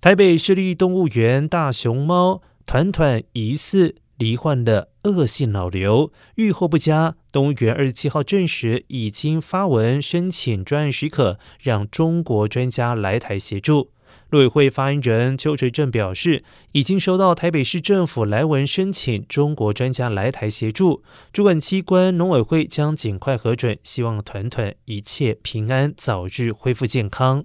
台北市立动物园大熊猫团团疑似罹患了恶性脑瘤，愈后不佳。动物园二十七号证实，已经发文申请专案许可，让中国专家来台协助。陆委会发言人邱垂正表示，已经收到台北市政府来文申请中国专家来台协助，主管机关农委会将尽快核准，希望团团一切平安，早日恢复健康。